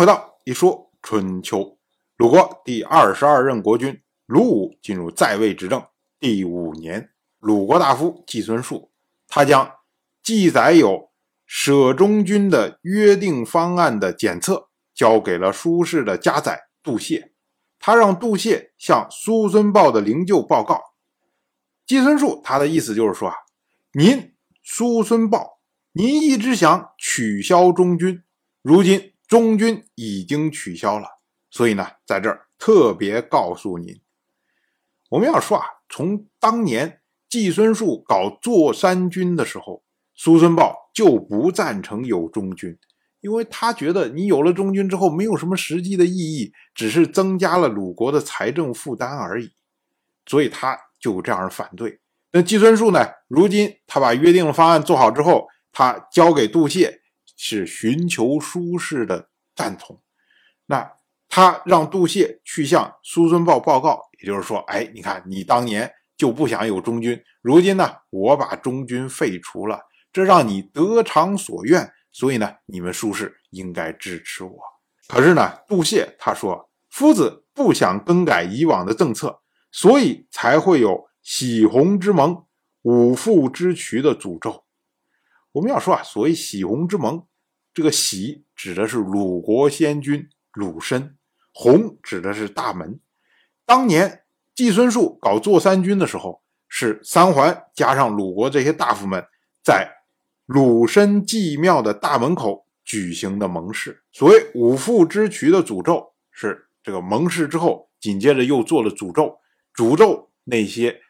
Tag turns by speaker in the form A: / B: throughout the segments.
A: 回到一说春秋，鲁国第二十二任国君鲁武进入在位执政第五年，鲁国大夫季孙树，他将记载有舍中军的约定方案的检测交给了苏氏的家宰杜谢，他让杜谢向苏孙豹的灵柩报告。季孙树他的意思就是说啊，您苏孙豹，您一直想取消中军，如今。中军已经取消了，所以呢，在这儿特别告诉您，我们要说啊，从当年季孙树搞坐山军的时候，苏孙豹就不赞成有中军，因为他觉得你有了中军之后，没有什么实际的意义，只是增加了鲁国的财政负担而已，所以他就这样反对。那季孙树呢，如今他把约定的方案做好之后，他交给杜谢。是寻求苏轼的赞同，那他让杜谢去向苏孙豹报告，也就是说，哎，你看你当年就不想有中军，如今呢，我把中军废除了，这让你得偿所愿，所以呢，你们苏轼应该支持我。可是呢，杜谢他说，夫子不想更改以往的政策，所以才会有喜鸿之盟、五父之渠的诅咒。我们要说啊，所谓喜鸿之盟。这个喜指的是鲁国先君鲁申，弘指的是大门。当年季孙树搞坐三军的时候，是三桓加上鲁国这些大夫们在鲁申祭庙的大门口举行的盟誓。所谓五父之渠的诅咒，是这个盟誓之后，紧接着又做了诅咒，诅咒那些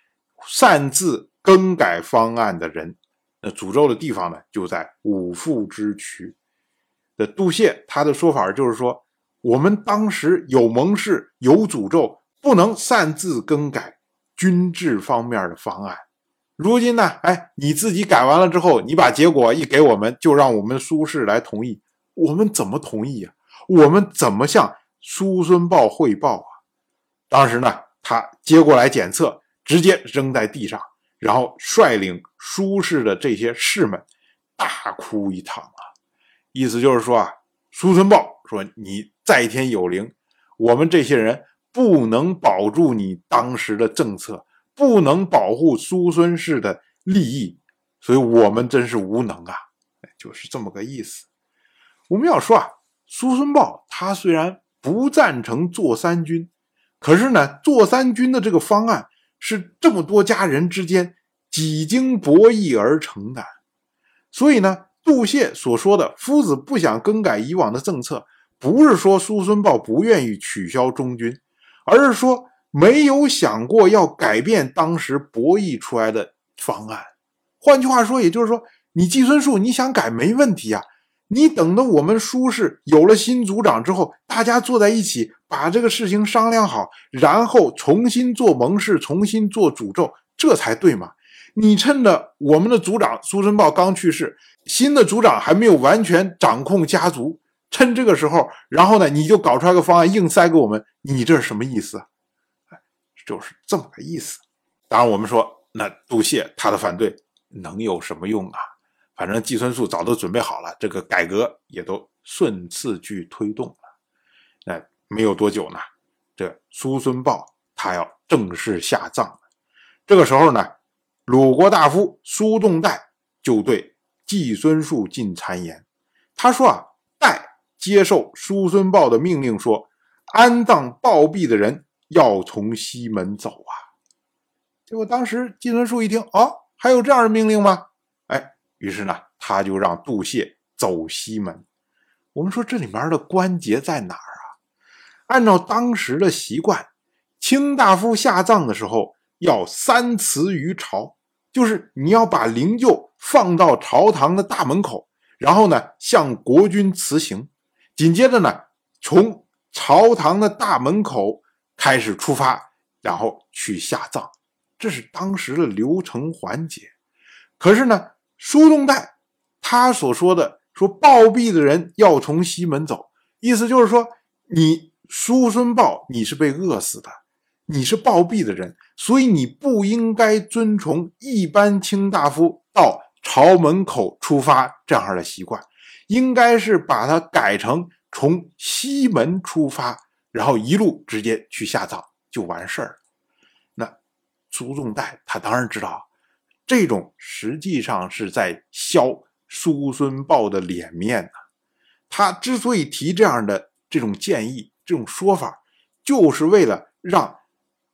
A: 擅自更改方案的人。那诅咒的地方呢，就在五父之渠。的杜谢，他的说法就是说，我们当时有盟誓，有诅咒，不能擅自更改军制方面的方案。如今呢，哎，你自己改完了之后，你把结果一给我们，就让我们苏轼来同意，我们怎么同意呀？我们怎么向苏孙豹汇报啊？当时呢，他接过来检测，直接扔在地上，然后率领苏轼的这些士们大哭一场。意思就是说啊，苏孙豹说：“你在天有灵，我们这些人不能保住你当时的政策，不能保护苏孙氏的利益，所以我们真是无能啊！”就是这么个意思。我们要说啊，苏孙豹他虽然不赞成做三军，可是呢，做三军的这个方案是这么多家人之间几经博弈而成的，所以呢。杜谢所说的夫子不想更改以往的政策，不是说苏孙豹不愿意取消中军，而是说没有想过要改变当时博弈出来的方案。换句话说，也就是说，你季孙树你想改没问题啊，你等到我们苏氏有了新族长之后，大家坐在一起把这个事情商量好，然后重新做盟誓，重新做诅咒，这才对嘛。你趁着我们的族长苏孙豹刚去世，新的族长还没有完全掌控家族，趁这个时候，然后呢，你就搞出来个方案硬塞给我们，你这是什么意思？哎，就是这么个意思。当然，我们说那杜谢他的反对能有什么用啊？反正季孙素早都准备好了，这个改革也都顺次去推动了。那没有多久呢，这苏孙豹他要正式下葬了。这个时候呢。鲁国大夫苏仲代就对季孙树进谗言，他说：“啊，代接受叔孙豹的命令，说安葬暴毙的人要从西门走啊。”结果当时季孙树一听，哦，还有这样的命令吗？哎，于是呢，他就让杜谢走西门。我们说这里面的关节在哪儿啊？按照当时的习惯，卿大夫下葬的时候要三辞于朝。就是你要把灵柩放到朝堂的大门口，然后呢向国君辞行，紧接着呢从朝堂的大门口开始出发，然后去下葬，这是当时的流程环节。可是呢，苏东代他所说的说暴毙的人要从西门走，意思就是说你叔孙豹你是被饿死的。你是暴毙的人，所以你不应该遵从一般卿大夫到朝门口出发这样的习惯，应该是把它改成从西门出发，然后一路直接去下葬就完事儿。那苏仲带他当然知道，这种实际上是在削叔孙豹的脸面呢。他之所以提这样的这种建议、这种说法，就是为了让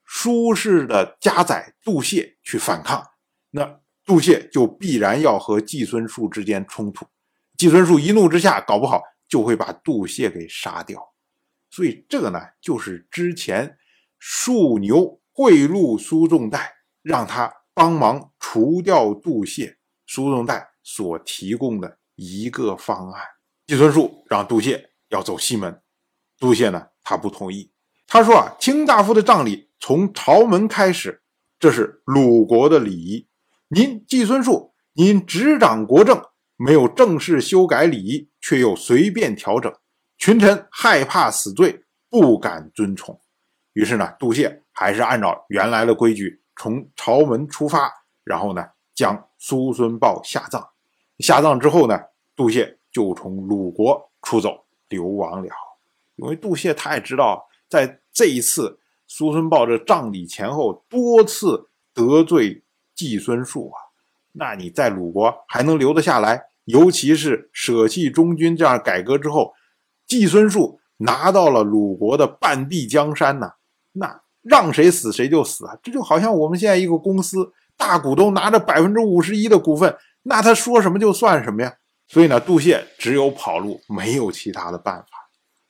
A: 苏氏的家宰杜谢去反抗。那杜谢就必然要和季孙树之间冲突，季孙树一怒之下，搞不好就会把杜谢给杀掉。所以这个呢，就是之前树牛贿赂苏仲带，让他帮忙除掉杜谢，苏仲带所提供的一个方案。季孙树让杜谢要走西门，杜谢呢，他不同意。他说啊，卿大夫的葬礼从朝门开始，这是鲁国的礼仪。您季孙树，您执掌国政，没有正式修改礼仪，却又随便调整，群臣害怕死罪，不敢遵从。于是呢，杜谢还是按照原来的规矩，从朝门出发，然后呢，将苏孙豹下葬。下葬之后呢，杜谢。就从鲁国出走流亡了，因为杜谢他也知道，在这一次苏孙豹这葬礼前后多次得罪季孙树啊，那你在鲁国还能留得下来？尤其是舍弃中军这样改革之后，季孙树拿到了鲁国的半壁江山呢，那让谁死谁就死啊！这就好像我们现在一个公司大股东拿着百分之五十一的股份，那他说什么就算什么呀？所以呢，杜谢只有跑路，没有其他的办法。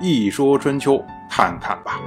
A: 一说春秋”看看吧。